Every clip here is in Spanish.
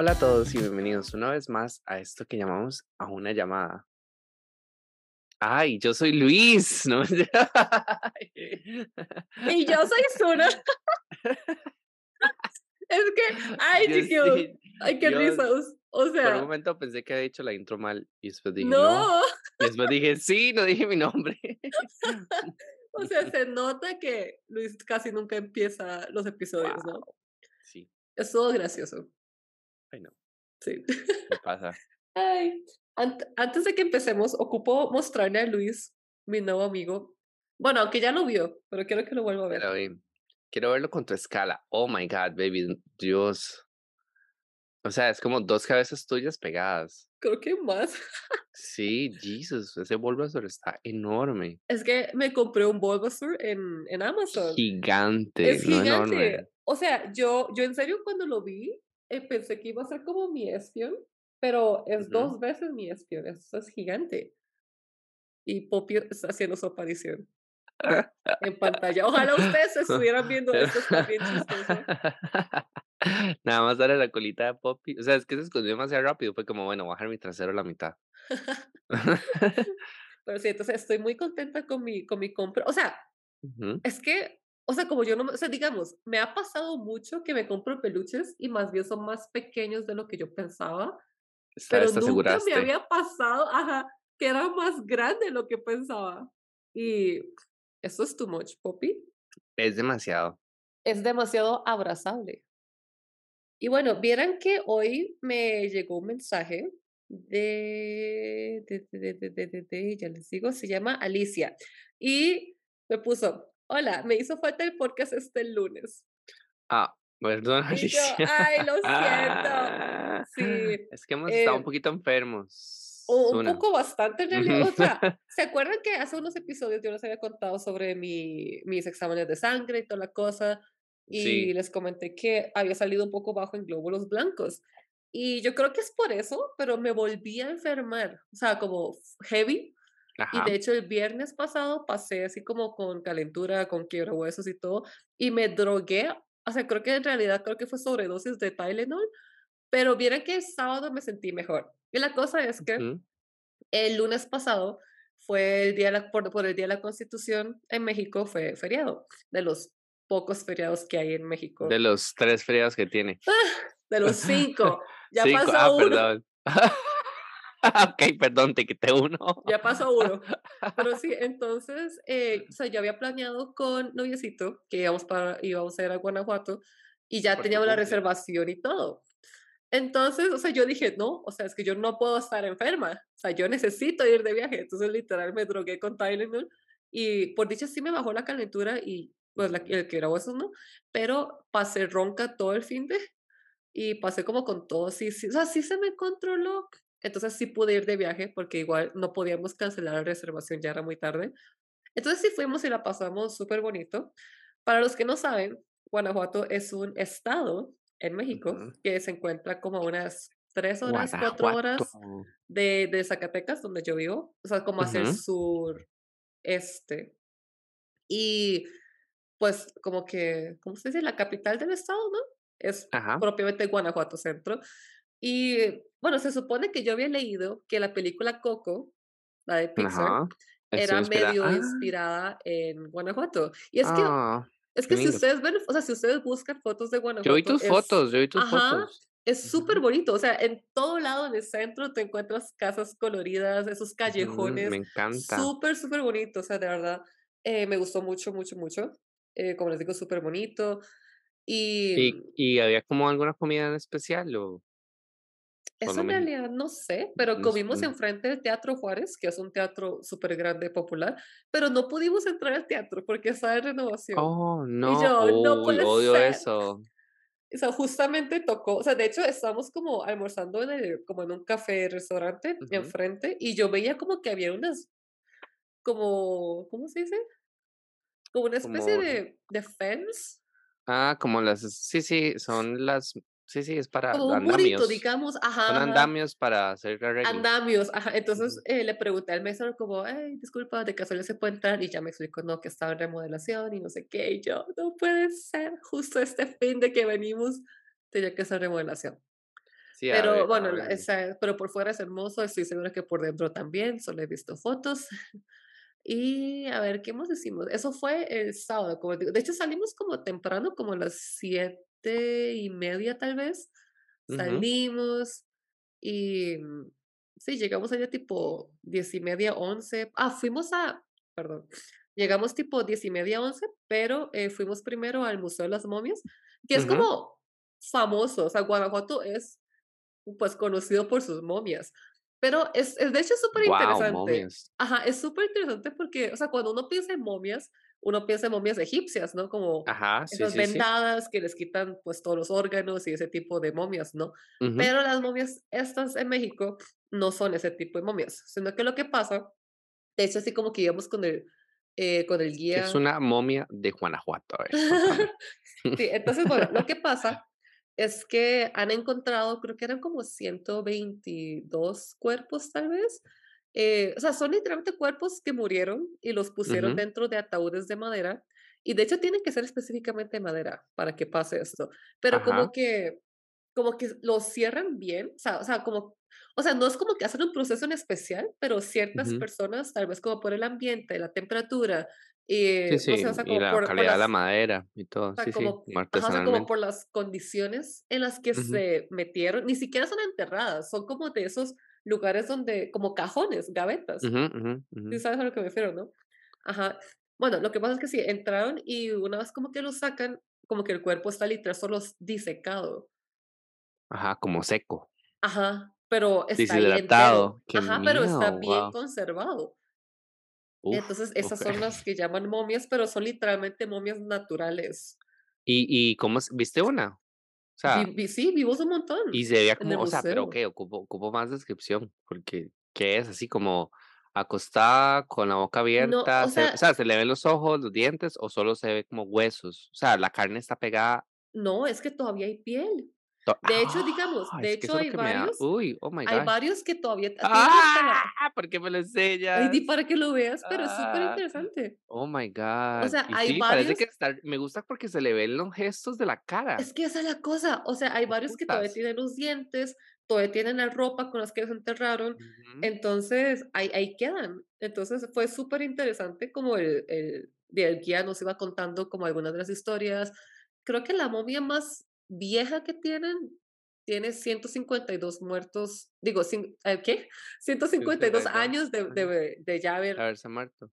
Hola a todos y bienvenidos una vez más a esto que llamamos a una llamada. Ay, yo soy Luis. ¿no? y yo soy Suna. es que, ay, Yo sí, ay, qué yo risas. O Por un sea, momento pensé que había dicho la intro mal y después dije no. no, Y después dije sí, no dije mi nombre. o sea, se nota que Luis casi nunca empieza los episodios, ¿no? Sí, Es todo gracioso. Ay no, Sí. ¿qué pasa? Ay, ant- antes de que empecemos, ocupo mostrarle a Luis, mi nuevo amigo. Bueno, aunque ya lo vio, pero quiero que lo vuelva a ver. Pero, quiero verlo con tu escala. Oh my God, baby, Dios. O sea, es como dos cabezas tuyas pegadas. Creo que más. Sí, Jesus, ese Bulbasaur está enorme. Es que me compré un Bulbasaur en, en Amazon. Gigante, Es no gigante. enorme. O sea, yo, yo en serio cuando lo vi, eh, pensé que iba a ser como mi espion, pero es Ujú. dos veces mi espion. Eso es gigante. Y Poppy está haciendo su aparición en pantalla. Ojalá ustedes estuvieran viendo esto, está bien chistoso. Nada más darle la colita de Poppy. O sea, es que se escondió demasiado rápido. Fue como, bueno, bajar mi trasero a la mitad. Pero sí, entonces estoy muy contenta con mi, con mi compra. O sea, es que, o sea, como yo no, o sea, digamos, me ha pasado mucho que me compro peluches y más bien son más pequeños de lo que yo pensaba. Esta pero nunca me había pasado, ajá, que era más grande de lo que pensaba. Y eso es too much, Poppy. Es demasiado. Es demasiado abrazable. Y bueno, vieran que hoy me llegó un mensaje de, de, de, de, de, de- de- ya les digo, se llama Alicia. Y me puso, hola, me hizo falta el podcast este lunes. Ah, perdón, Y yo, ay, lo siento. Ah, Sí, Es que hemos estado eh, un poquito enfermos. O un poco bastante en realidad. O sea, ¿se acuerdan que hace unos episodios yo les había contado sobre mi, mis exámenes de sangre y toda la cosa? Y Sí. les comenté que había salido un poco bajo en glóbulos blancos. Y yo creo que es por eso, pero me volví a enfermar. O sea, como heavy. Y Ajá. de hecho el viernes pasado pasé así como con calentura, con quiebra huesos y todo. Y me drogué. O sea, creo que en realidad creo que fue sobredosis de Tylenol. Pero vieron que el sábado me sentí mejor. Y la cosa es que Ujú. el lunes pasado fue el día de la, por, por el Día de la Constitución en México, fue feriado, de los pocos feriados que hay en México. De los tres feriados que tiene. De los cinco. Ya Cinco. pasó Ah, uno. perdón. ok, perdón, te quité uno. Ya pasó uno. Pero sí, entonces, eh, o sea, yo había planeado con noviecito que íbamos, para, íbamos a ir a Guanajuato y ya Por teníamos la reservación y todo. Entonces, o sea, yo dije, no, o sea, es que yo no puedo estar enferma, o sea, yo necesito ir de viaje. Entonces, literal, me drogué con Tylenol y por dicha sí me bajó la calentura y pues la, el que era huesos, ¿no? Pero pasé ronca todo el fin de y pasé como con todo, sí, sí, o sea, sí se me controló. Entonces sí pude ir de viaje porque igual no podíamos cancelar la reservación, ya era muy tarde. Entonces sí fuimos y la pasamos súper bonito. Para los que no saben, Guanajuato es un estado en México Ujú. que se encuentra como unas tres horas, cuatro horas Guanajuato. de, de Zacatecas, donde yo vivo, o sea, como hacia el Ujú. sur este. Y pues como que, ¿cómo se dice? La capital del estado, ¿no? Es Ajá. propiamente Guanajuato Centro. Y bueno, se supone que yo había leído que la película Coco, la de Pixar, Ajá. Era inspirada. medio Ah, inspirada en Guanajuato. Y es que, ah, es qué que si ustedes ven, o sea, si ustedes buscan fotos de Yo vi Guanajuato, tus es, fotos, yo vi tus ajá, fotos. es súper bonito. O sea, en todo lado en el centro te encuentras casas coloridas, esos Ujú, callejones, Me encanta. súper, súper bonito. O sea, de verdad, eh, me gustó mucho, mucho, mucho. Eh, como les digo, súper bonito. Y ¿Y, mm, y había como alguna comida en especial o eso no en realidad no sé, pero no comimos enfrente del Teatro Juárez, que es un teatro súper grande, popular, pero no pudimos entrar al teatro porque está en renovación. Oh, Y no. yo, no Uy, puede odio ser. eso. O sea, justamente tocó, o sea, de hecho estábamos como almorzando en el, como en un café, restaurante Ujú. enfrente y yo veía como que había unas, como, ¿cómo se dice? Como una especie Como, de, de fence, ah, como las, sí, sí, son las, sí, sí, es para como un murito, andamios. digamos, Son ajá, ajá, andamios para hacer arreglos. andamios, ajá. Entonces eh, le pregunté al mesero como, ay, disculpa, de casualidad se puede entrar y ya me explicó, no, que estaba en remodelación y no sé qué, y yo, no puede ser, justo este fin de que venimos tenía que hacer remodelación. Sí, Pero ver, bueno, esa pero por fuera es hermoso, estoy segura que por dentro también, solo he visto fotos. Y a ver, ¿qué más hicimos? Eso fue el sábado, como digo. De hecho, salimos como temprano, como a las siete y media tal vez. Salimos y mm, sí, llegamos allá tipo diez y media, once. Ah, fuimos a, perdón, llegamos tipo diez y media, once, pero eh, fuimos primero al Museo de las Momias, que es como famoso. O sea, Guanajuato es pues, conocido por sus momias. Pero es es, de hecho, súper interesante. momias. Ajá, es súper interesante porque, o sea, cuando uno piensa en momias, uno piensa en momias egipcias, ¿no? Como Ajá, sí, esas sí, sí. vendadas que les quitan, pues, todos los órganos y ese tipo de momias, ¿no? Ujú. Pero las momias estas en México no son ese tipo de momias, sino que lo que pasa, de hecho, así como que íbamos con el, eh, con el ¿Qué es guía una momia de Guanajuato? Sí, entonces, bueno, lo que pasa es que han encontrado, creo que eran como 122 cuerpos, tal vez. Eh, o sea, son literalmente cuerpos que murieron y los pusieron Ujú. dentro de ataúdes de madera. Y de hecho tienen que ser específicamente de madera para que pase esto. Pero Ajá. como que, como que los cierran bien, o sea, o sea, como, o sea, no es como que hacen un proceso en especial, pero ciertas Ujú. personas, tal vez como por el ambiente, la temperatura, Sí, y no sí, sé, o sea, y como la por, por calidad de la las madera y todo. o sea, Sí, sí, como ajá, o sea, como por las condiciones en las que Ujú, se metieron, ni siquiera son enterradas, son como de esos lugares donde como cajones, gavetas, ujú, ujú. ¿sí sabes a lo que me refiero, no? Ajá. Bueno, lo que pasa es que sí, entraron y una vez como que lo sacan, como que el cuerpo está literal solo disecado. Ajá, como seco, Ajá, pero está. Qué Ajá, pero está bien conservado. Uf, Entonces, esas son las que llaman momias, pero son literalmente momias naturales. ¿Y y cómo? ¿Viste una? O Vi sea, vi sí, vimos un y montón se veía como o sea, pero okey, ocupo ocupo más descripción, porque, ¿qué es? Así como acostada, con la boca No, abierta, o se o sea, sea, ¿se le ven los ojos, los dientes o solo se ve como huesos? O sea, la carne está pegada no, es que todavía hay piel. De hecho, digamos, ¡ah! de hecho hay varios uy, oh my hay gosh. varios que todavía ¡Ah! la ¿Por qué me lo enseñas? para que lo veas, pero es súper Ah, interesante. oh my O God. sea, Y hay sí, parece que varios está me gusta porque se le ven los gestos de la cara, es que esa es la cosa, o sea, hay varios que todavía tienen los dientes, todavía tienen la ropa con las que los enterraron, Ujú, entonces ahí ahí quedan. Entonces fue súper interesante como el el el guía nos iba contando como algunas de las historias. Creo que la momia más vieja que tienen tiene 152 muertos, digo, eh, ¿qué? ciento cincuenta y dos 152. años de de de ya haber haberse muerto.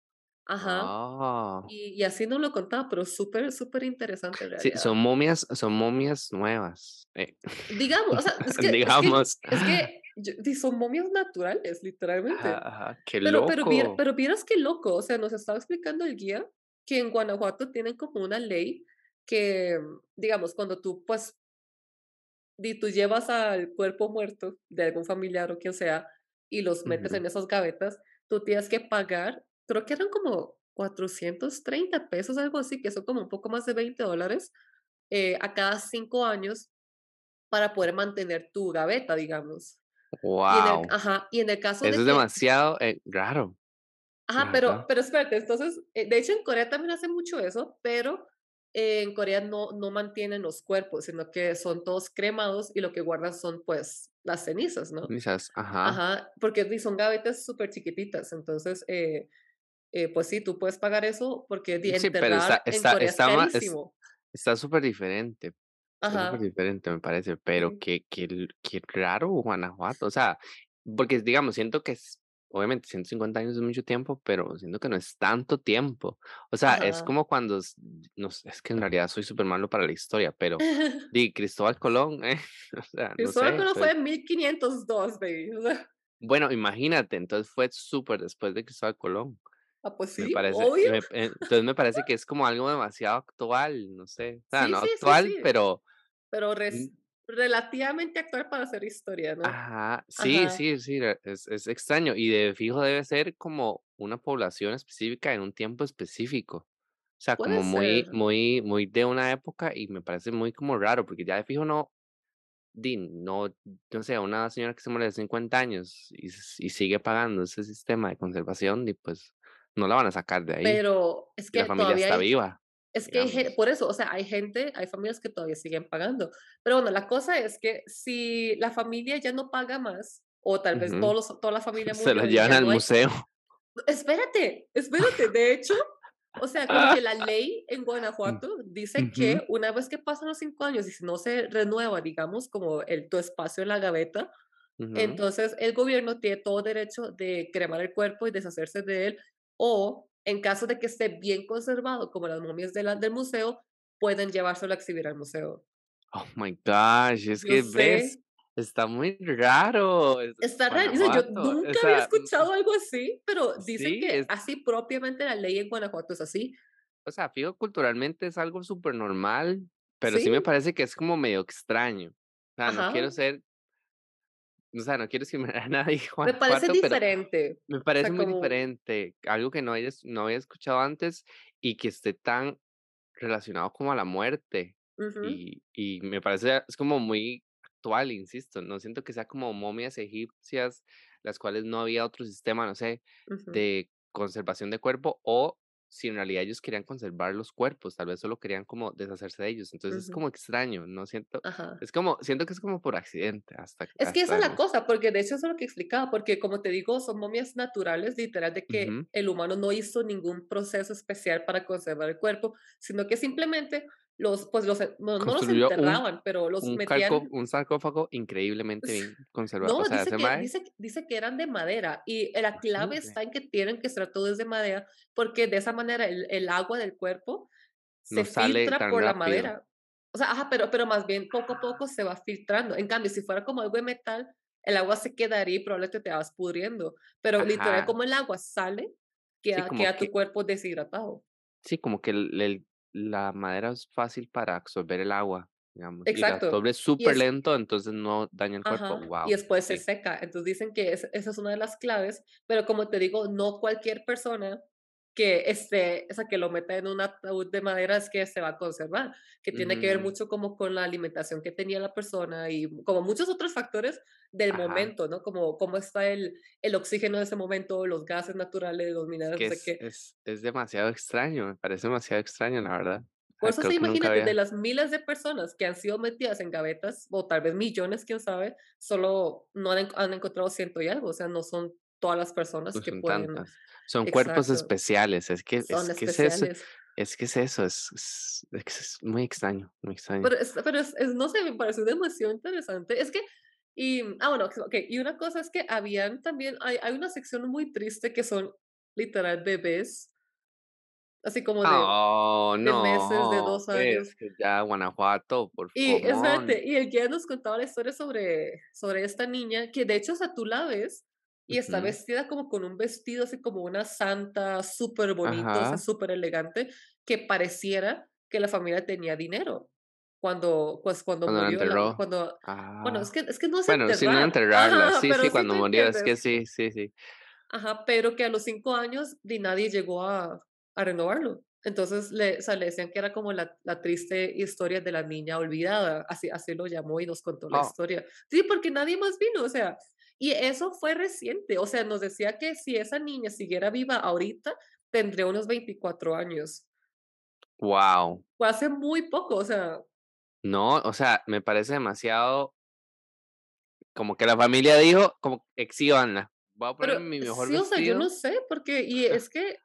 ajá, Ah. y y así nos lo contaba, pero súper, súper interesante Sí, son momias son momias nuevas, eh, Digamos, o sea, es que es que digamos. es que yo son momias naturales, literalmente. ajá, qué Pero pero loco. pero vieras qué loco, o sea, nos estaba explicando el guía que en Guanajuato tienen como una ley que, digamos, cuando tú, pues, di tú llevas al cuerpo muerto de algún familiar o quien sea, y los metes Ujú. en esas gavetas, tú tienes que pagar, creo que eran como 430 pesos, algo así, que son como un poco más de 20 dólares, eh, a cada 5 años para poder mantener tu gaveta, digamos. Y en el ajá, y en el caso eso de es que demasiado, eh, raro, ajá, pero pero espérate, entonces, eh, de hecho, en Corea también hacen mucho eso, pero en Corea no no mantienen los cuerpos, sino que son todos cremados y lo que guardan son, pues, las cenizas, ¿no? Quizás, ajá. Ajá, porque son gavetas súper chiquititas, entonces, eh eh, pues sí, tú puedes pagar eso porque di Sí, pero está enterrar en está Corea es está es carísimo. está súper diferente, está súper Ajá, diferente, me parece, pero qué qué qué raro Guanajuato, o sea, porque, digamos, siento que es obviamente 150 años es mucho tiempo, pero siento que no es tanto tiempo. O sea, es como cuando no sé, es que en realidad soy súper malo para la historia, pero di Cristóbal Colón, ¿eh? O sea, no Cristóbal sé, Colón fue en 1502, baby, o sea, bueno, imagínate, entonces fue súper después de Cristóbal Colón. ah, pues Me sí, parece, obvio. me eh, entonces me parece que es como algo demasiado actual, no sé, o sea, Sí, no sí, actual, sí, pero, pero res relativamente actual para hacer historia, ¿no? ajá, sí, Ajá, sí, sí, es, es extraño y de fijo debe ser como una población específica en un tiempo específico, o sea, como muy, ser, muy, muy de una época y me parece muy como raro, porque ya de fijo no, di, no, no sé, una señora que se muere de 50 años y, y sigue pagando ese sistema de conservación y pues no la van a sacar de ahí, pero es y la que familia todavía está hay viva. Es que hay por eso, o sea, hay gente, hay familias que todavía siguen pagando. Pero bueno, la cosa es que si la familia ya no paga más, o tal vez Ujú. todos los toda la familia Se y llevan al no hay museo. espérate, espérate, de hecho, o sea, como que la ley en Mm, Guanajuato dice que una vez que pasan los 5 años y si no se renueva, digamos, como el tu espacio en la gaveta, entonces el gobierno tiene todo derecho de cremar el cuerpo y deshacerse de él, o en caso de que esté bien conservado, como las momias de la del museo, pueden llevárselo a exhibir al museo. Oh my gosh, es Yo que ves, sé, está muy raro, es está raro, yo o nunca había escuchado algo así, pero dicen sí, que es así propiamente la ley en Guanajuato es así. o sea, fijo, culturalmente es algo súper normal pero sí me Sí, parece que es como medio extraño. O sea, no ajá. quiero ser o sea, no quiero discriminar a nadie en Me parece diferente. me O parece sea, muy como diferente, algo que no había es no había escuchado antes y que esté tan relacionado como a la muerte. Y y me parece es como muy actual, insisto, no siento que sea como momias egipcias, las cuales no había otro sistema, no sé, de conservación de cuerpo, o si en realidad ellos querían conservar los cuerpos, tal vez solo querían como deshacerse de ellos. Entonces es ujú, como extraño, no siento ajá. es como siento que es como por accidente hasta Es que esa hasta es la cosa, porque de hecho eso es lo que explicaba, porque como te digo, son momias naturales, literal, de que ujú, el humano no hizo ningún proceso especial para conservar el cuerpo, sino que simplemente los, pues los, en- no, no los construyó un enterraban, pero los un calco metían un sarcófago increíblemente bien conservado. O No, sea, dice que dice dice que eran de madera, y la clave está en que tienen que ser todos de madera, porque de esa manera el el agua del cuerpo se no filtra por la rápido. madera. O sea, ajá, pero pero más bien poco a poco se va filtrando. En cambio, si fuera como algo de metal, el agua se quedaría y probablemente te vas pudriendo, pero literal, Ajá, como el agua sale, sí, queda como queda tu que cuerpo deshidratado. Sí, como que el el la madera es fácil para absorber el agua, digamos, y la Exacto. absorbe Y súper lento, entonces no daña el cuerpo. Ajá, y Wow, después se sí. seca. Entonces dicen que es esa es una de las claves, pero como te digo, no cualquier persona que esté, o sea, que lo meta en un ataúd de madera es que se va a conservar, que tiene que ver mucho como con la alimentación que tenía la persona y como muchos otros factores del ajá. momento, ¿no? Como cómo está el el oxígeno de ese momento, los gases naturales, los Es minerales, que es qué. es es demasiado extraño, me parece demasiado extraño, la verdad. Por sea, eso que nunca imagínate, de las miles de personas que han sido metidas en gavetas, o tal vez millones, quién sabe, solo no han, han encontrado ciento y algo, o sea, no son todas las personas no que son pueden, tantas. Son cuerpos exacto, especiales, es que son es que es eso es que es eso, es es es es muy extraño, muy extraño. Pero, es, pero es, es- no sé, me pareció demasiado interesante. Es que, y, ah, bueno, ok, y una cosa es que habían también, hay, hay una sección muy triste que son literal bebés, así como de, Oh, de meses, de dos es años. que ya Guanajuato, por Y favor. espérate, y el guía nos contaba la historia sobre sobre esta niña, que de hecho, o sea, tú la ves y está Ujú. vestida como con un vestido así como una santa, súper bonito, o sea, Ajá, súper elegante, que pareciera que la familia tenía dinero cuando, pues, cuando cuando murió la cuando bueno, es Ah, que es que no bueno, sin no enterrar, enterrarla. ajá, Sí, sí, sí cuando murió, es que entiendes. sí, sí, sí. Ajá, pero que a los 5 años ni nadie llegó a a renovarlo. Entonces, le o sea, le decían que era como la la triste historia de la niña olvidada, así así lo llamó y nos contó la Oh, historia. Sí, porque nadie más vino, o sea, y eso fue reciente, o sea, nos decía que si esa niña siguiera viva ahorita, tendría unos 24 años. wow. Fue hace muy poco, o sea, No, o sea, me parece demasiado como que la familia dijo, como exhíbanla. Voy a pero ponerme mi mejor sí, o sea, yo no vestido sé, porque y es que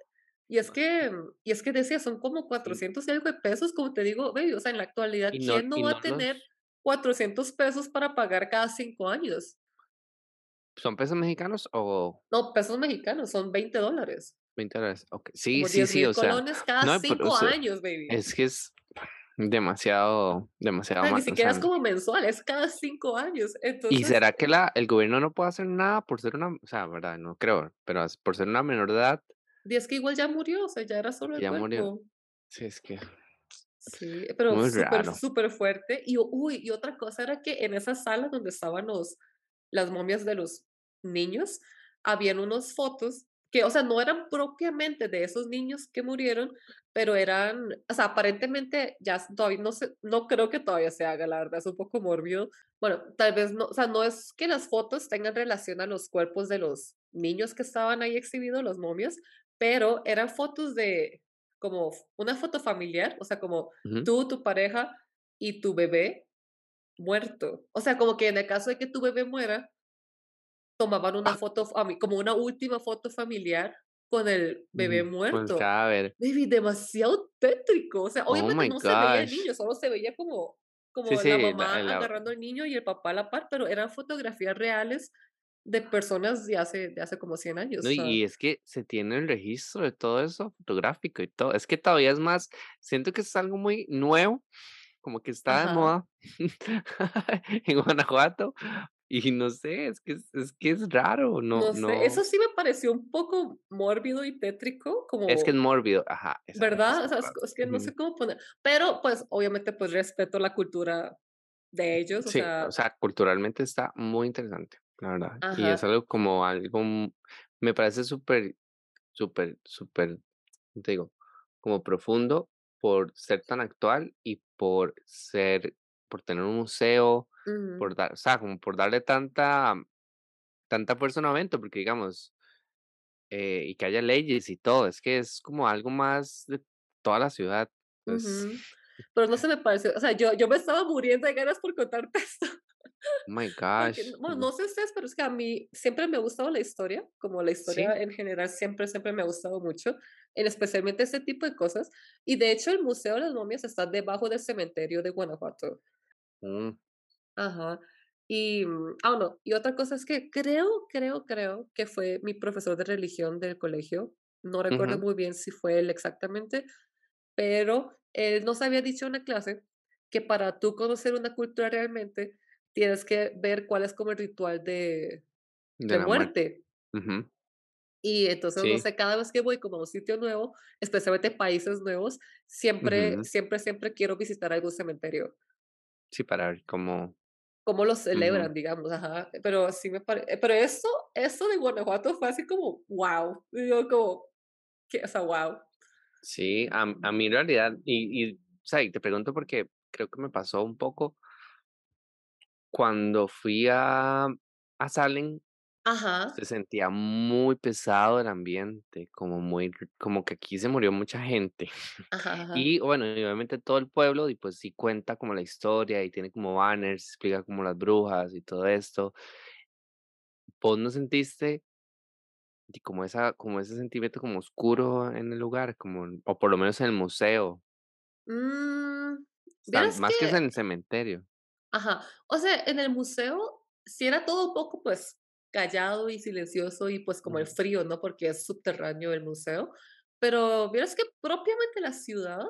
y es que y es que decía, son como y, 400 y algo de pesos, como te digo, baby, o sea, en la actualidad, no ¿quién no va no a tener los 400 pesos para pagar cada 5 años? ¿Son pesos mexicanos o No, pesos mexicanos, son 20 dólares, 20 dólares? Okey. Sí, como sí, sí, o sea, cada no, pero o 5 sea, años, baby. es que es demasiado demasiado sea, ni o siquiera sea es como mensual, es cada 5 años. ¿Y será que la el gobierno no puede hacer nada por ser una o sea, verdad, no creo, pero por ser una menor de edad y es que igual ya murió, o sea, ya era solo el ya murió? Sí, es que Sí, pero súper fuerte. Y, uy, y otra cosa era que en esa sala donde estaban los, las momias de los niños, habían unas fotos que, o sea, no eran propiamente de esos niños que murieron, pero eran, o sea, aparentemente ya todavía no sé, no creo que todavía se haga, la verdad, es un poco mórbido. Bueno, tal vez no, o sea, no es que las fotos tengan relación a los cuerpos de los niños que estaban ahí exhibidos, los momias, pero eran fotos de como una foto familiar, o sea, como Ujú. tú, tu pareja y tu bebé muerto. O sea, como que en el caso de que tu bebé muera tomaban una Ah. foto como una última foto familiar con el bebé con el muerto. cadáver. Baby, demasiado tétrico. O sea, Oh obviamente my no se veía el gosh. niño, solo se veía como Sí, como la sí, la mamá el la agarrando al niño y el papá a la par, pero eran fotografías reales de personas de hace de hace como 100 No, años, o y es que se tiene el registro de todo eso fotográfico y todo. Es que todavía es más siento que es algo muy nuevo, como que está de Ajá. moda en Guanajuato, y no sé, es que es es que es raro, no No sé, no eso sí me pareció un poco mórbido y tétrico, Es que es como mórbido, ajá, esa esa es ¿verdad? O sea, es que no sé cómo poner pero, pues, obviamente, pues, respeto la cultura de ellos, o Sí, o sea sea, culturalmente está muy interesante, la verdad, y es algo como algo, me parece súper súper súper, ¿cómo te digo? Como profundo por ser tan actual y por ser por tener un museo, Por dar o sea, como por darle tanta tanta fuerza a un evento, porque digamos, eh, y que haya leyes y todo, es que es como algo más de toda la ciudad, pues Ujú, pero no se me pareció, o sea, yo yo me estaba muriendo de ganas por contarte esto. Oh my Porque, gosh. bueno, Ujú. no sé ustedes, pero es que a mí siempre me ha gustado la historia, como la Sí. historia en general siempre, siempre me ha gustado mucho, en especialmente ese tipo de cosas, y de hecho, el Museo de las Momias está debajo del cementerio de Guanajuato. Mm. Ajá, y, mm, ah, bueno, y otra cosa es que creo creo creo que fue mi profesor de religión del colegio, no recuerdo muy bien si fue él exactamente, pero él nos había dicho en la clase que para tú conocer una cultura realmente, tienes que ver cuál es como el ritual de De muerte. muerte. Ujú. Y entonces, no sé, cada vez que voy como a un sitio nuevo, especialmente países nuevos, siempre siempre siempre quiero visitar algún cementerio. Sí, para ver cómo Cómo lo celebran, digamos, ajá, pero sí me pare pero eso eso de Guanajuato fue así como, guau, y yo como, que, o sea, guau. Sí, a a mí en realidad, y y, o sea, y te pregunto porque creo que me pasó un poco cuando fui a a Salem, Ajá. se sentía muy pesado el ambiente, como muy como que aquí se murió mucha gente. Ajá, ajá. Y bueno, y obviamente todo el pueblo, y pues sí cuenta como la historia, y tiene como banners, explica como las brujas y todo esto. ¿Vos no sentiste y como esa como ese sentimiento como oscuro en el lugar, como o por lo menos en el museo? Mm, más que que en el cementerio. Ajá, o sea, en el museo sí era todo un poco, pues, callado y silencioso y, pues, como el frío, ¿no? Porque es subterráneo el museo, pero vieras que propiamente la ciudad,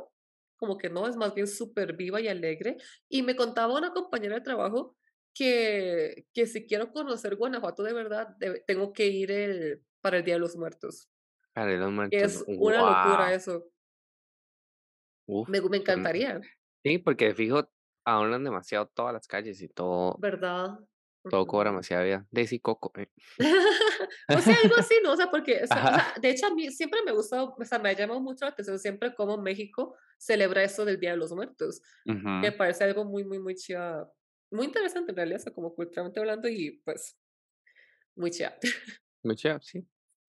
como que no, es más bien superviva y alegre, y me contaba una compañera de trabajo que que si quiero conocer Guanajuato de verdad, debe tengo que ir el para el Día de los Muertos. Para Día de los Muertos, Es una locura ¡guau! eso. Uf, Me me encantaría. sí, porque de fijo adornan demasiado todas las calles y todo ¿Verdad? Todo cobra demasiada vida. Sí, Coco, eh. Pues sí, algo así, ¿no? O sea, porque, o sea o sea, de hecho, a mí siempre me gustó, o sea, me ha llamado mucho la atención siempre cómo México celebra eso del Día de los Muertos. Me parece algo muy, muy, muy chiva, muy interesante en realidad, o sea, como culturalmente hablando y, pues, muy chiva. Muy chiva, sí.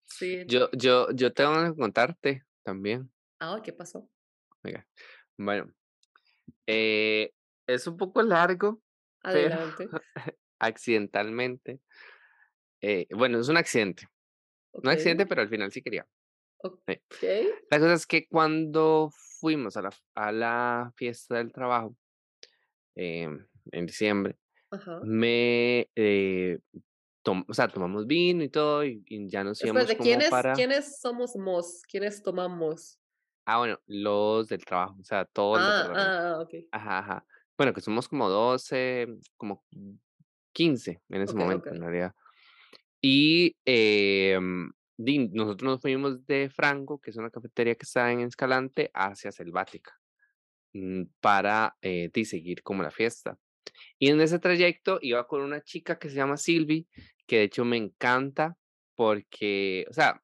Sí. Yo yo yo tengo que contarte también. Ah, ¿qué pasó? Bueno, eh, es un poco largo, pero Adelante. accidentalmente, eh, bueno, es un accidente. No Okey. accidente, pero al final sí quería. Sí. Okey. La cosa es que cuando fuimos a la a la fiesta del trabajo, em, en diciembre, Ajá. me, eh, tom o sea, tomamos vino y todo, y y ya nos íbamos Espérate, como ¿quiénes para quiénes somos "mos"? ¿Quiénes tomamos? Ah, bueno, los del trabajo, o sea, todo el Ah, departamento. ah, ah, okey. Ajá, ajá. Bueno, que somos como 12, como 15 en ese Okey, momento, en okey. realidad. Y, di nosotros nos fuimos de Franco, que es una cafetería que está en Escalante, hacia Selvática, mm, para, eh, seguir como la fiesta. Y en ese trayecto iba con una chica que se llama Silvi, que de hecho me encanta porque, o sea,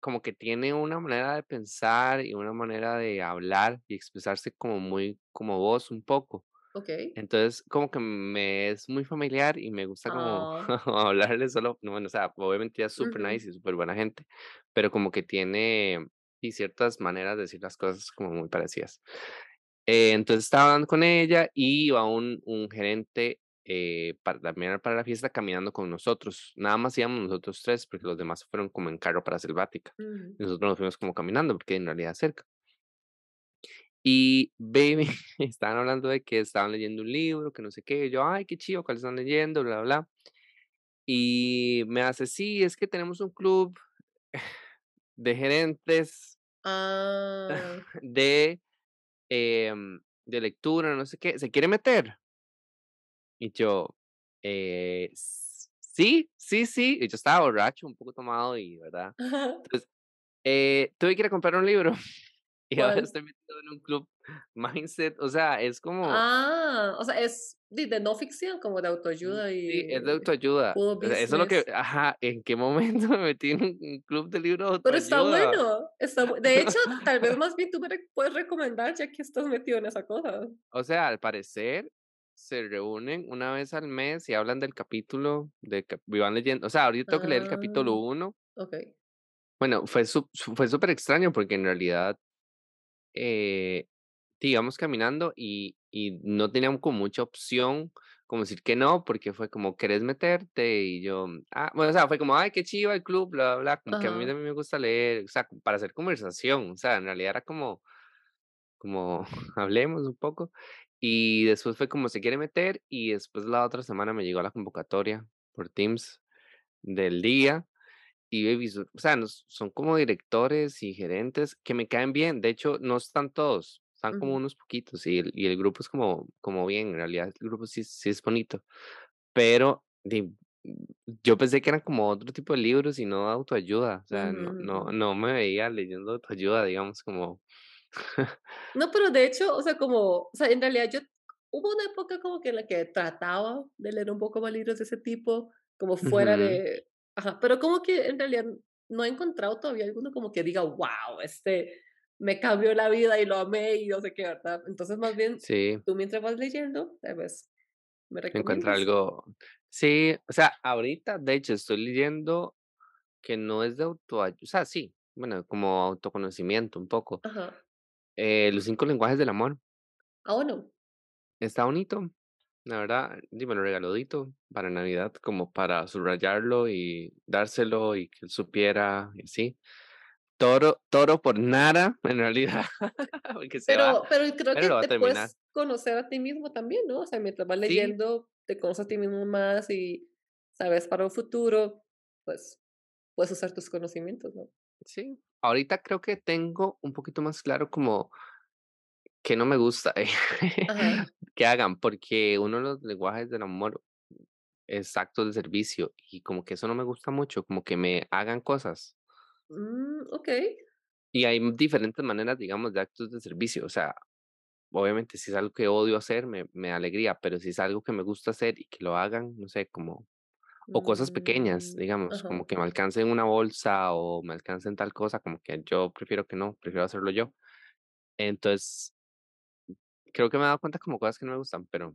como que tiene una manera de pensar y una manera de hablar y expresarse como muy como vos un poco. Okey. Entonces, como que me es muy familiar y me gusta como Ah. hablarle solo, no, bueno, o sea, obviamente ella es super Ujú. nice y superbuena gente, pero como que tiene y ciertas maneras de decir las cosas como muy parecidas. Eh, entonces estaba hablando con ella y iba un, un gerente eh, para, también para la fiesta caminando con nosotros. Nada más íbamos nosotros tres porque los demás fueron como en carro para Selvática. Ujú. Y nosotros nos fuimos como caminando porque en realidad cerca. Y baby, estaban hablando de que estaban leyendo un libro, que no sé qué. y yo, ay, qué chido, ¿cuál están leyendo? Bla, bla. Y me hace, sí, es que tenemos un club de gerentes Ah, de, em, de lectura, no sé qué. ¿Se quiere meter? Y yo, eh, "S- sí, sí, sí. Y yo estaba borracho, un poco tomado y, ¿verdad? Entonces, eh, tuve que ir a comprar un libro y ahora estoy metido en un club mindset. O sea, es como, Ah, o sea, es de de no ficción, como de mm, autoayuda sí, es de y autoayuda. O sea, eso es lo que, ajá, ¿en qué momento me metí en un club de libros de Pero está autoayuda? bueno, está bu de hecho, tal vez más bien tú me puedes recomendar ya que estás metido en esa cosa. O sea, al parecer se reúnen una vez al mes y hablan del capítulo de y van leyendo. O sea, ahorita tengo que leer el capítulo Ah, uno. okey. Bueno, fue su- fue súper extraño porque en realidad eh, sí, íbamos caminando y, y no teníamos como mucha opción, como decir que no, porque fue como, ¿querés meterte? Y yo, ah, bueno, o sea, fue como, ay, qué chiva el club, bla, bla, bla, como que a mí también me gusta leer, o sea, para hacer conversación, o sea, en realidad era como, como, hablemos un poco. Y después fue como, se quiere meter, y después la otra semana me llegó la convocatoria por Teams del día y visto, o sea, nos son como directores y gerentes que me caen bien. De hecho, no están todos, están como Ujú, unos poquitos y el, y el grupo es como, como bien. En realidad, el grupo sí, sí es bonito. Pero di- yo pensé que eran como otro tipo de libros y no de autoayuda. O sea, ujú, no, no, ujú. no me veía leyendo autoayuda, digamos, como. No, pero de hecho, o sea, como, o sea, en realidad yo hubo una época como que en la que trataba de leer un poco más libros de ese tipo, como fuera Ujú, de ajá, pero como que en realidad no he encontrado todavía alguno como que diga: "Guau, este me cambió la vida y lo amé", y no sé qué, ¿verdad? Entonces, más bien, Sí, tú mientras vas leyendo, tal vez me encuentra algo. Sí, o sea, ahorita, de hecho, estoy leyendo que no es de autoayuda. O sea, sí, bueno, como autoconocimiento un poco Ajá. Eh, los 5 lenguajes del amor. Ah, bueno. Está bonito, la verdad, dímelo regaludito para Navidad, como para subrayarlo y dárselo y que él supiera y así. Toro toro por nada, en realidad, va, Pero pero creo pero que lo te puedes conocer a ti mismo también, ¿no? O sea, mientras vas Sí, leyendo, te conoces a ti mismo más y, sabes, para un futuro, pues, puedes usar tus conocimientos, ¿no? sí. Ahorita creo que tengo un poquito más claro como que no me gusta, eh, que hagan, porque uno de los lenguajes del amor es actos de servicio y como que eso no me gusta mucho, como que me hagan cosas. Mm, okey. Y hay diferentes maneras, digamos, de actos de servicio. O sea, obviamente, si es algo que odio hacer, me, me da alegría, pero si es algo que me gusta hacer y que lo hagan, no sé, como, o cosas pequeñas, Mm, digamos, ajá. como que me alcancen una bolsa o me alcancen tal cosa, como que yo prefiero que no, prefiero hacerlo yo. Entonces, creo que me he dado cuenta como cosas que no me gustan, pero,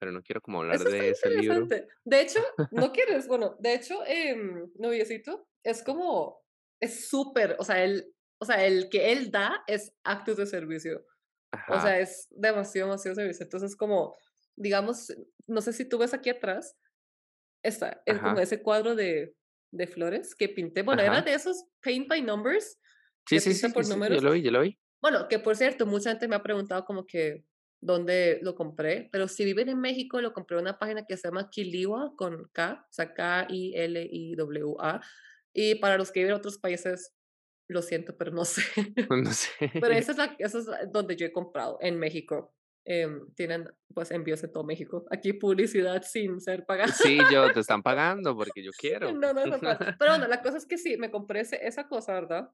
pero no quiero como hablar Eso de ese libro. De hecho, no quieres bueno, de hecho, em, noviecito es como es súper, o sea, él o sea, el que él da es actos de servicio. O sea, es demasiado, demasiado servicio. Entonces, como, digamos, no sé si tú ves aquí atrás, está es como ese cuadro de de flores que pinté. Bueno, era de esos paint by numbers, Sí, sí, sí, sí, por sí, sí, yo lo vi, yo lo vi. Bueno, que por cierto, mucha gente me ha preguntado como que dónde lo compré, pero si viven en México, lo compré en una página que se llama Kiliwa con K, o sea, K-I-L-I-W-A. Y para los que viven en otros países, lo siento, pero no sé. No sé. Pero esa es la, esa es donde yo he comprado, en México. Em, tienen pues envíos en todo México. Aquí publicidad sin ser pagada. Sí, yo te están pagando porque yo quiero. No, no, no. Pero bueno, la cosa es que sí, me compré ese- esa cosa, ¿verdad?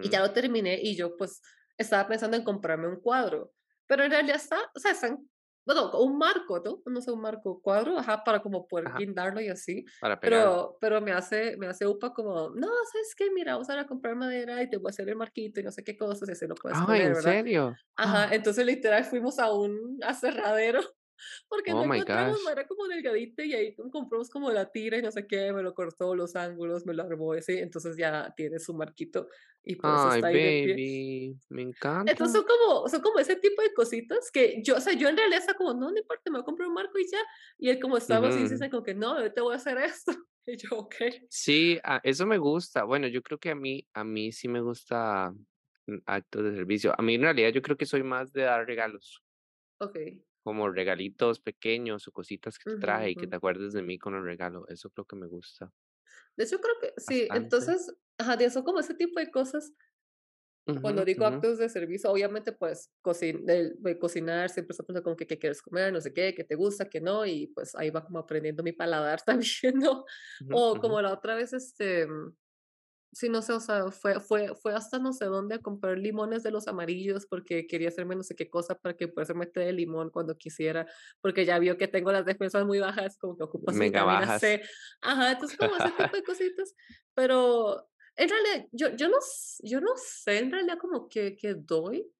Y ya lo terminé y yo, pues, estaba pensando en comprarme un cuadro, pero en realidad está, o sea, están, bueno, un marco, ¿no? No sé, un marco cuadro, ajá, para como poder Ajá, guindarlo y así, para pero, pero me hace, me hace upa como, no, ¿sabes qué? Mira, vamos a ir a comprar madera y te voy a hacer el marquito y no sé qué cosas y así lo puedes Ah, poner, ¿en ¿verdad? serio? Ajá, ¡Ah! entonces literal fuimos a un aserradero Porque Oh no encontramos, era como delgadito y ahí compramos como la tira y no sé qué, me lo cortó los ángulos, me lo armó así, entonces ya tiene su marquito y por eso Ay, está ahí de pie. baby, me Entonces encanta. son como son como ese tipo de cositas que yo, o sea, yo en realidad estaba como: "No, no importa, me voy a comprar un marco y ya". Y él como estaba sí, Ujú. sí, como que: "No, yo te voy a hacer esto". Y yo: "Okey". Sí, ah, eso me gusta. Bueno, yo creo que a mí a mí sí me gusta, mm, actos de servicio. A mí en realidad yo creo que soy más de dar regalos, Okey. Como regalitos pequeños o cositas que te traje y ujú. que te acuerdes de mí con el regalo. Eso creo que me gusta De hecho, creo que sí, bastante. entonces, ajá, de son como ese tipo de cosas Cuando digo ujú, actos de servicio, obviamente, pues, cocin del de cocinar siempre está pensando como que qué quieres comer, no sé qué, qué te gusta, qué no, y, pues, ahí va como aprendiendo mi paladar también, ¿no? O como la otra vez, este, mm, sí, no sé, o sea, fue fue fue hasta no sé dónde a comprar limones de los amarillos, porque quería hacerme no sé qué cosa para que pudiera hacerme té de limón cuando quisiera, porque ya vio que tengo las defensas muy bajas, como que ocupo su Mega bajas. C. Ajá, entonces como ese tipo de cositas, pero en realidad, yo yo no yo no sé en realidad como que que doy,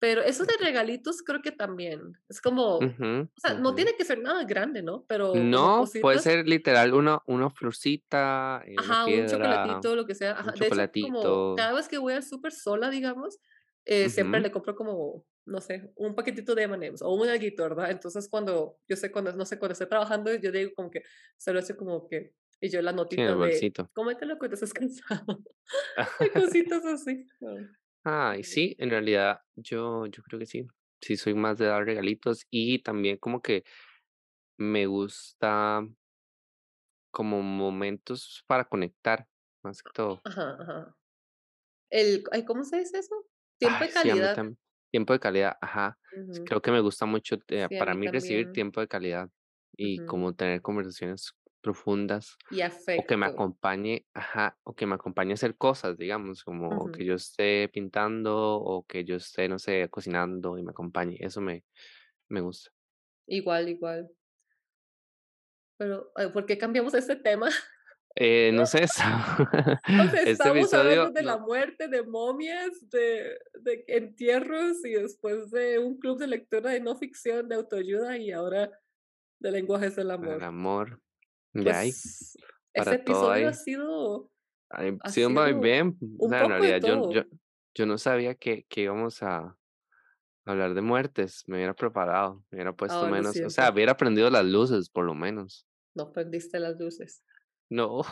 pero eso de regalitos creo que también, es como, o sea, no tiene que ser nada grande, ¿no? Pero No, puede ser literal una una florcita, eh, una Ajá, un chocolatito, lo que sea. un Ajá, de hecho, como cada vez que voy al súper sola, digamos, eh, siempre le compro como, no sé, un paquetito de M&M's o un alguito, ¿verdad? Entonces, cuando yo sé cuando, no sé, cuando estoy trabajando, yo digo como que se lo echo como que y yo la Sí, notita de bolsito. cómetelo cuando estés cansado. Cositas así. Ay, sí, en realidad yo yo creo que sí. Sí soy más de dar regalitos y también como que me gusta como momentos para conectar, más que todo. ajá, ajá. El ¿cómo se dice eso? Tiempo Ay, de calidad. Tiempo de calidad, ajá. Creo que me gusta mucho, eh, Sí, para mí mí recibir tiempo de calidad y como tener conversaciones profundas Y o que me afecto. acompañe ajá, o que me acompañe a hacer cosas, digamos, como que Ujú. yo esté pintando o que yo esté, no sé, cocinando y me acompañe. Eso me me gusta. Igual, igual. Pero, ay, ¿por qué cambiamos este tema? Eh, no sé, O sea, este estamos hablando episodio de la no muerte, de momias, de de entierros y después de un club de lectura de no ficción, de autoayuda y ahora de lenguajes del el amor. Ya Pues, para todo episodio ha hay. sido ha sido vaivén. O un en poco de realidad yo yo todo. yo no sabía que que íbamos a hablar de muertes. Me hubiera preparado, me hubiera puesto menos o sea, hubiera prendido las luces, por lo menos. no prendiste las luces. No.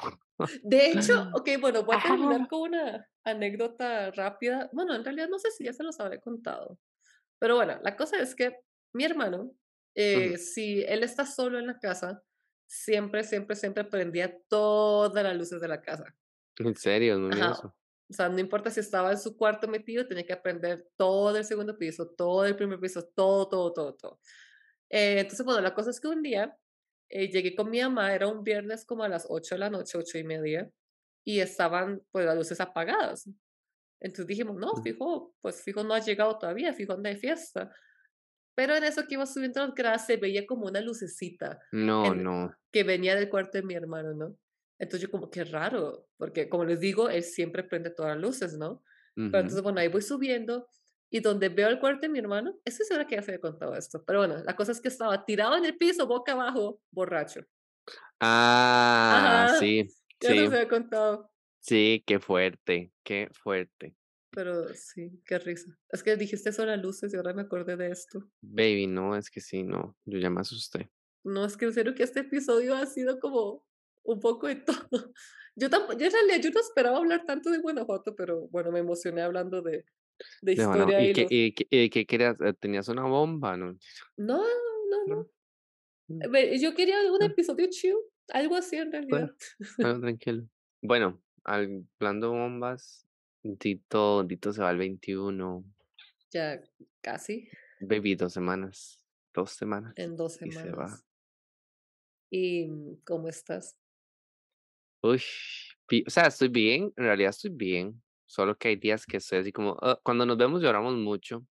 De hecho, okey, bueno, voy a terminar con una anécdota rápida. Bueno, en realidad no sé si ya se los habré contado. Pero bueno, la cosa es que mi hermano, eh, si él está solo en la casa, siempre, siempre, siempre prendía todas las luces de la casa. En serio, es muy Ajá. miedoso. O sea, no importa si estaba en su cuarto metido, tenía que prender todo el segundo piso, todo el primer piso, todo, todo, todo, todo. Eh, entonces, bueno, la cosa es que un día eh, llegué con mi mamá, era un viernes como a las 8 de la noche, ocho y media, y estaban pues las luces apagadas. Entonces dijimos, no, fijo, pues fijo no ha llegado todavía, fijo anda de fiesta. Pero en eso que iba subiendo las gradas se veía como una lucecita No, en no. que venía del cuarto de mi hermano, ¿no? Entonces yo como, qué raro, porque como les digo, él siempre prende todas las luces, ¿no? Pero entonces, bueno, ahí voy subiendo y donde veo el cuarto de mi hermano, estoy segura que ya se había contado esto, pero bueno, la cosa es que estaba tirado en el piso, boca abajo, borracho. Ah, Ajá, sí, ya se sí, había contado, sí, qué fuerte, qué fuerte. Pero sí, qué risa. Es que dijiste eso las luces y ahora me acordé de esto. Baby, no, es que sí, no, yo ya me asusté. No, es que en serio que este episodio ha sido como un poco de todo. Yo tampoco, yo en realidad yo no esperaba hablar tanto de Guanajuato, pero bueno, me emocioné hablando de, de De Panamá. historia ¿Y y qué los... y qué y qué querías? Eh, ¿tenías una bomba? No, No, no, no, no. mm, Yo quería un ah, episodio chill, algo así en bueno, realidad. algo tranquilo. Bueno, al hablando bombas, Dito Dito se va el 21, Ya casi, baby, 2 semanas, 2 semanas, en dos y se va. semanas. ¿Y mm, cómo estás? Uy, o sea, estoy bien, en realidad estoy bien, solo que hay días que estoy así como, ah, cuando nos vemos lloramos mucho,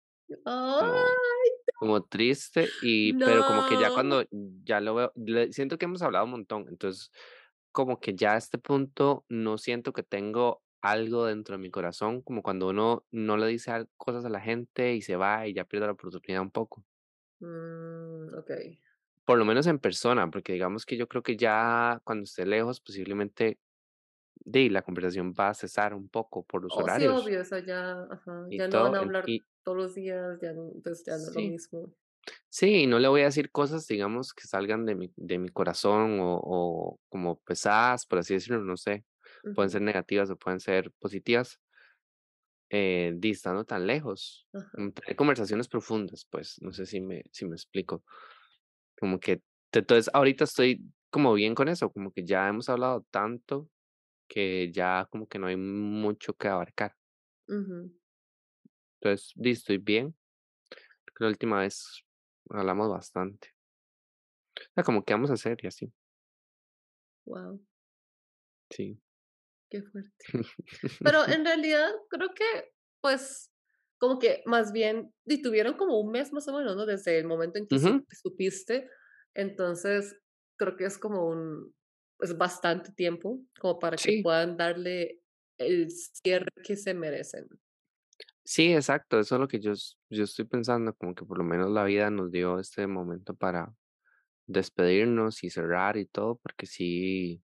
como ¡Ay, como triste y pero como que ya cuando ya lo veo, le siento que hemos hablado un montón, entonces, como que ya a este punto no siento que tengo algo dentro de mi corazón, como cuando uno no le dice cosas a la gente y se va y ya pierde la oportunidad un poco. Mm, okey. Por lo menos en persona, porque digamos que yo creo que ya cuando esté lejos, posiblemente, di, la conversación va a cesar un poco por los Oh, sí, horarios obvio, o sea, ya, ajá, ya no van a hablar y todos los días, ya pues, ya no es lo sí, mismo. sí, y no le voy a decir cosas, digamos, que salgan de mi de mi corazón o o como pesadas, por así decirlo, no sé, pueden ser negativas o pueden ser positivas, eh, di, estando tan lejos, mm, tener conversaciones profundas, pues, no sé si me si me explico. Como que, entonces, ahorita estoy como bien con eso, como que ya hemos hablado tanto que ya como que no hay mucho que abarcar. ujú, Entonces, di, estoy bien. Que la última vez hablamos bastante. O sea, como qué vamos a hacer y así. guau, Sí. Qué fuerte. Pero en realidad creo que, pues, como que más bien y tuvieron como un mes más o menos, ¿no? Desde el momento en que supiste. Entonces, creo que es como un es bastante tiempo como para que puedan darle el cierre que se merecen. sí, exacto. Eso es lo que yo, yo estoy pensando, como que por lo menos la vida nos dio este momento para despedirnos y cerrar y todo, porque sí,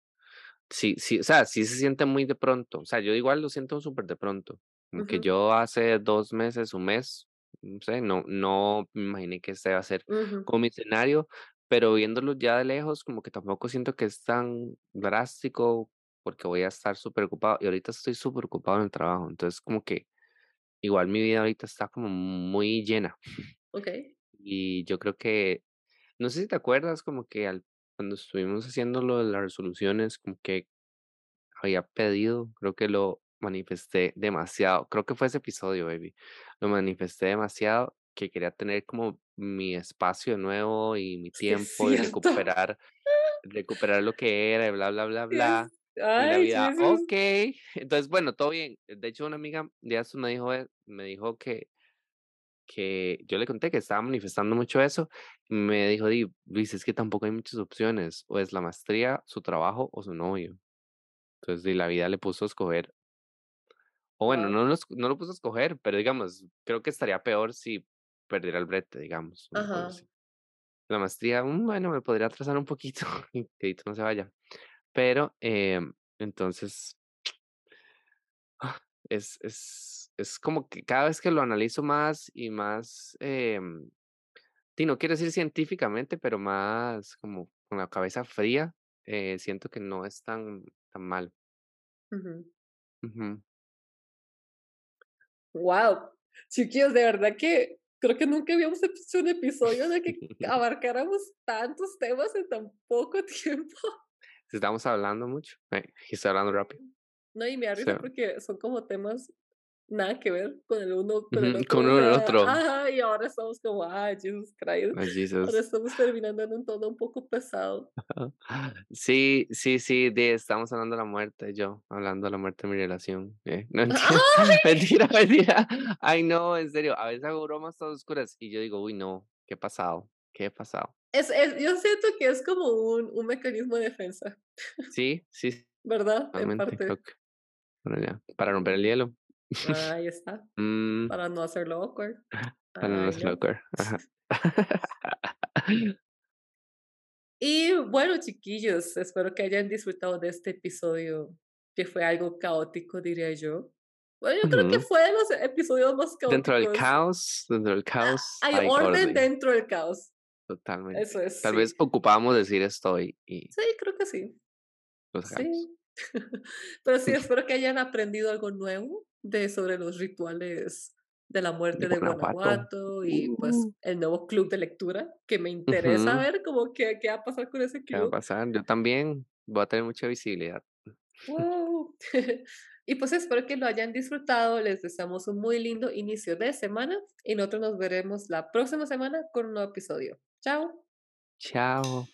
Sí, sí, o sea, sí se siente muy de pronto. O sea, yo igual lo siento súper de pronto. Como que Ujú, yo hace 2 meses, un mes, no sé, no no me imaginé que este iba a ser ujú, como mi escenario, pero viéndolo ya de lejos, como que tampoco siento que es tan drástico, porque voy a estar súper ocupado y ahorita estoy súper ocupado en el trabajo. Entonces, como que igual mi vida ahorita está como muy llena. okey. Y yo creo que, no sé si te acuerdas, como que al cuando estuvimos haciendo lo de las resoluciones, como que había pedido, creo que lo manifesté demasiado. Creo que fue ese episodio, baby. Lo manifesté demasiado, que quería tener como mi espacio nuevo y mi tiempo y recuperar, recuperar lo que era y bla, bla, bla, bla. Y la ay, vida, ok. Entonces, bueno, todo bien. De hecho, una amiga de me dijo, me dijo que, que yo le conté que estaba manifestando mucho eso. Y me dijo, Di, Luis, es que tampoco hay muchas opciones. O es la maestría, su trabajo o su novio. Entonces, di, la vida le puso a escoger O bueno, no los no lo puso a escoger, pero digamos, creo que estaría peor si perdiera el brete, digamos, Ajá. La maestría, mm, bueno, me podría atrasar un poquito que no se vaya. Pero, em, entonces, es es es como que cada vez que lo analizo más y más, em, sí, no quiero decir científicamente, pero más como con la cabeza fría, eh, siento que no es tan tan mal. Ujú. Ujú. Guau. Chiquillos, de verdad que creo que nunca habíamos hecho un episodio en el que abarcáramos tantos temas en tan poco tiempo. Estamos hablando mucho, eh, y estoy hablando rápido. No, y me risa porque son como temas nada que ver con el uno con el otro, con uno el otro. ajá, y ahora estamos como, ay, Jesus Christ, Ay, ahora Jesus. estamos terminando en un tono un poco pesado. Sí, sí, sí, de estamos hablando de la muerte, yo hablando de la muerte de mi relación. Eh, no, mentira, ¡Ay! mentira. Ay, no, en serio, a veces hago bromas todas oscuras y yo digo, uy, no, ¿qué pasado? ¿Qué pasado? Es es yo siento que es como un un mecanismo de defensa, Sí, sí, ¿verdad? En parte. que, bueno, ya, para romper el hielo. Ahí está, Mm, para no hacerlo awkward. para no Ay, hacerlo awkward, ajá. Y bueno, chiquillos, espero que hayan disfrutado de este episodio, que fue algo caótico, diría yo. Bueno, yo creo que fue de los episodios más Dentro del caóticos. caos, dentro del caos Hay hay orden orden, dentro del caos. Eso totalmente. es, Tal vez sí. ocupábamos decir estoy y Sí, creo que sí. lo sacamos. Sí. Pero sí, espero que hayan aprendido algo nuevo de, sobre los rituales de la muerte de, Guanajuato. Y pues uh. el nuevo club de lectura que me interesa ver cómo qué, qué va a pasar con ese club. ¿Qué va a pasar? Yo también voy a tener mucha visibilidad. Y pues espero que lo hayan disfrutado. Les deseamos un muy lindo inicio de semana y nosotros nos veremos la próxima semana con un nuevo episodio. Chao. Chao.